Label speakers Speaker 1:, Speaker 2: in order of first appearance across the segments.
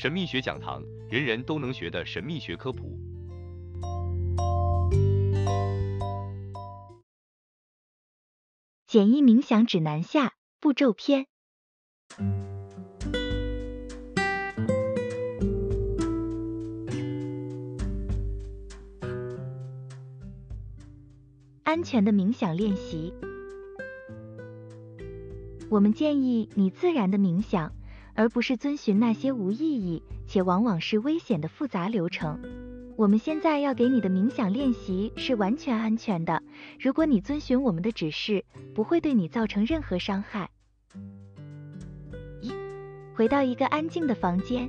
Speaker 1: 神秘学讲堂，人人都能学的神秘学科普。
Speaker 2: 简易冥想指南下步骤篇。安全的冥想练习，我们建议你自然的冥想，而不是遵循那些无意义且往往是危险的复杂流程。我们现在要给你的冥想练习是完全安全的，如果你遵循我们的指示，不会对你造成任何伤害。一，回到一个安静的房间，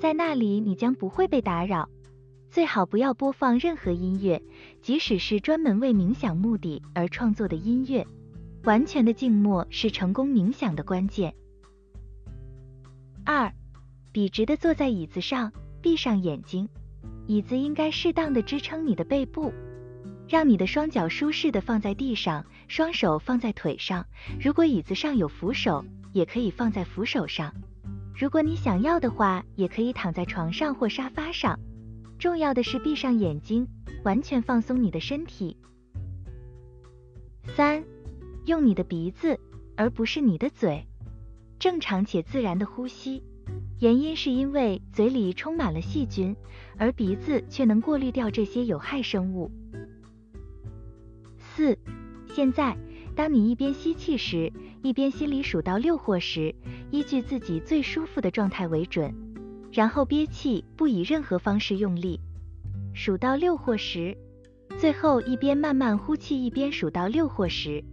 Speaker 2: 在那里你将不会被打扰。最好不要播放任何音乐，即使是专门为冥想目的而创作的音乐。完全的静默是成功冥想的关键。二，笔直的坐在椅子上，闭上眼睛。椅子应该适当的支撑你的背部，让你的双脚舒适的放在地上，双手放在腿上。如果椅子上有扶手，也可以放在扶手上。如果你想要的话，也可以躺在床上或沙发上。重要的是闭上眼睛，完全放松你的身体。三，用你的鼻子，而不是你的嘴，正常且自然的呼吸。原因是因为嘴里充满了细菌，而鼻子却能过滤掉这些有害生物。四，现在，当你一边吸气时，一边心里数到六或十，依据自己最舒服的状态为准。然后憋气，不以任何方式用力，数到六或十，最后一边慢慢呼气，一边数到六或十。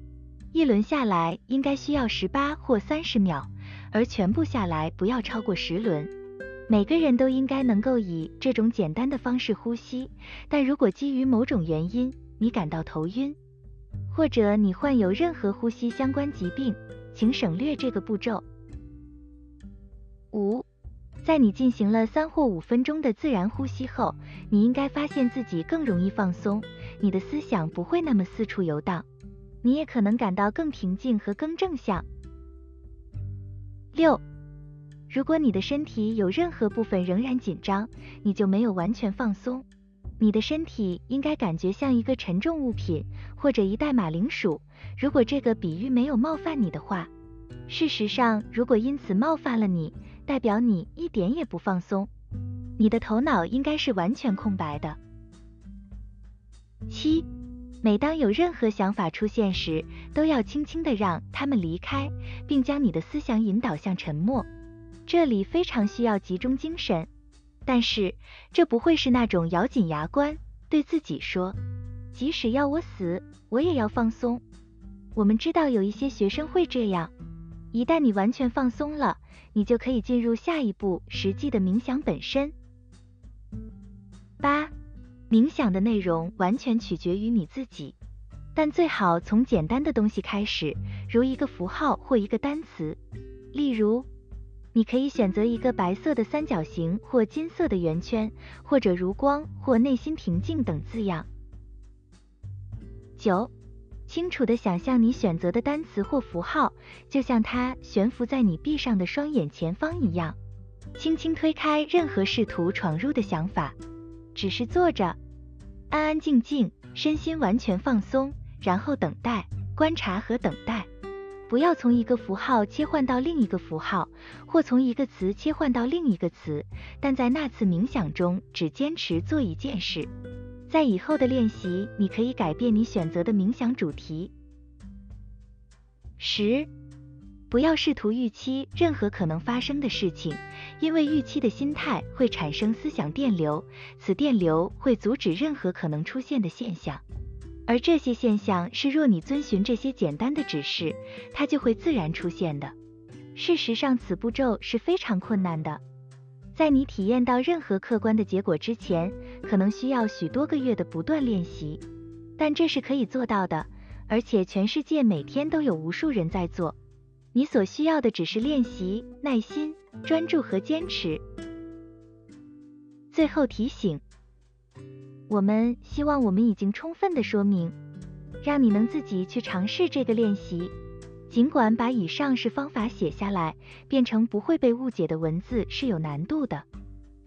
Speaker 2: 一轮下来应该需要十八或三十秒，而全部下来不要超过十轮。每个人都应该能够以这种简单的方式呼吸，但如果基于某种原因你感到头晕，或者你患有任何呼吸相关疾病，请省略这个步骤。五。在你进行了三或五分钟的自然呼吸后，你应该发现自己更容易放松，你的思想不会那么四处游荡，你也可能感到更平静和更正向。六，如果你的身体有任何部分仍然紧张，你就没有完全放松。你的身体应该感觉像一个沉重物品或者一袋马铃薯。如果这个比喻没有冒犯你的话，事实上，如果因此冒犯了你，代表你一点也不放松，你的头脑应该是完全空白的。七，每当有任何想法出现时，都要轻轻的让他们离开，并将你的思想引导向沉默。这里非常需要集中精神，但是这不会是那种咬紧牙关对自己说，即使要我死，我也要放松。我们知道有一些学生会这样。一旦你完全放松了，你就可以进入下一步实际的冥想本身。八，冥想的内容完全取决于你自己，但最好从简单的东西开始，如一个符号或一个单词。例如，你可以选择一个白色的三角形或金色的圆圈，或者如光或内心平静等字样。九。清楚的想象你选择的单词或符号，就像它悬浮在你闭上的双眼前方一样。轻轻推开任何试图闯入的想法，只是坐着，安安静静，身心完全放松，然后等待、观察和等待。不要从一个符号切换到另一个符号，或从一个词切换到另一个词，但在那次冥想中只坚持做一件事。在以后的练习，你可以改变你选择的冥想主题。十，不要试图预期任何可能发生的事情，因为预期的心态会产生思想电流，此电流会阻止任何可能出现的现象。而这些现象是，若你遵循这些简单的指示，它就会自然出现的。事实上，此步骤是非常困难的。在你体验到任何客观的结果之前，可能需要许多个月的不断练习，但这是可以做到的，而且全世界每天都有无数人在做。你所需要的只是练习、耐心、专注和坚持。最后提醒，我们希望我们已经充分的说明，让你能自己去尝试这个练习。尽管把以上是方法写下来，变成不会被误解的文字是有难度的，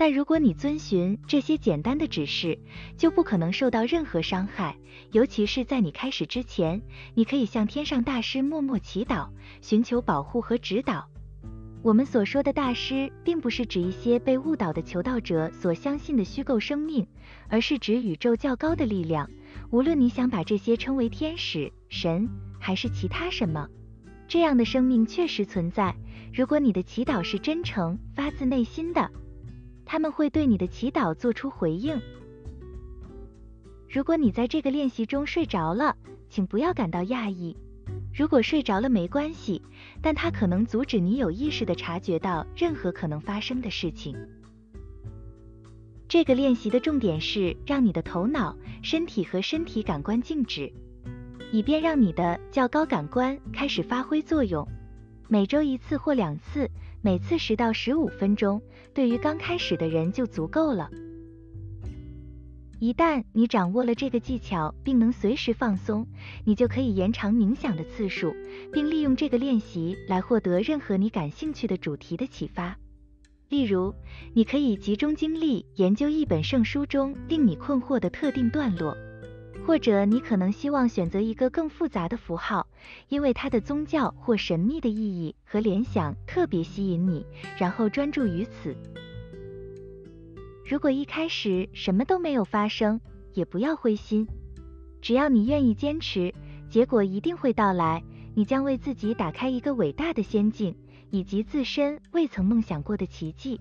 Speaker 2: 但如果你遵循这些简单的指示，就不可能受到任何伤害。尤其是在你开始之前，你可以向天上大师默默祈祷，寻求保护和指导。我们所说的大师，并不是指一些被误导的求道者所相信的虚构生命，而是指宇宙较高的力量。无论你想把这些称为天使、神，还是其他什么，这样的生命确实存在。如果你的祈祷是真诚、发自内心的，他们会对你的祈祷做出回应。如果你在这个练习中睡着了，请不要感到讶异。如果睡着了没关系，但它可能阻止你有意识的察觉到任何可能发生的事情。这个练习的重点是让你的头脑、身体和身体感官静止，以便让你的较高感官开始发挥作用。每周一次或两次，每次十到十五分钟，对于刚开始的人就足够了。一旦你掌握了这个技巧，并能随时放松，你就可以延长冥想的次数，并利用这个练习来获得任何你感兴趣的主题的启发。例如，你可以集中精力研究一本圣书中令你困惑的特定段落，或者你可能希望选择一个更复杂的符号，因为它的宗教或神秘的意义和联想特别吸引你，然后专注于此。如果一开始什么都没有发生，也不要灰心。只要你愿意坚持，结果一定会到来。你将为自己打开一个伟大的仙境，以及自身未曾梦想过的奇迹。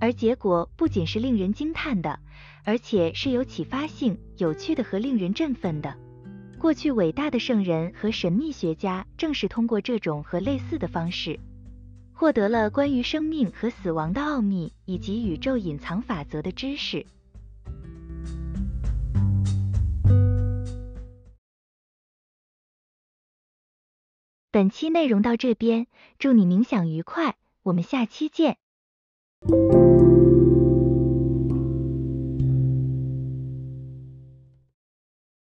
Speaker 2: 而结果不仅是令人惊叹的，而且是有启发性、有趣的和令人振奋的。过去伟大的圣人和神秘学家正是通过这种和类似的方式。获得了关于生命和死亡的奥秘以及宇宙隐藏法则的知识。本期内容到这边，祝你冥想愉快，我们下期见。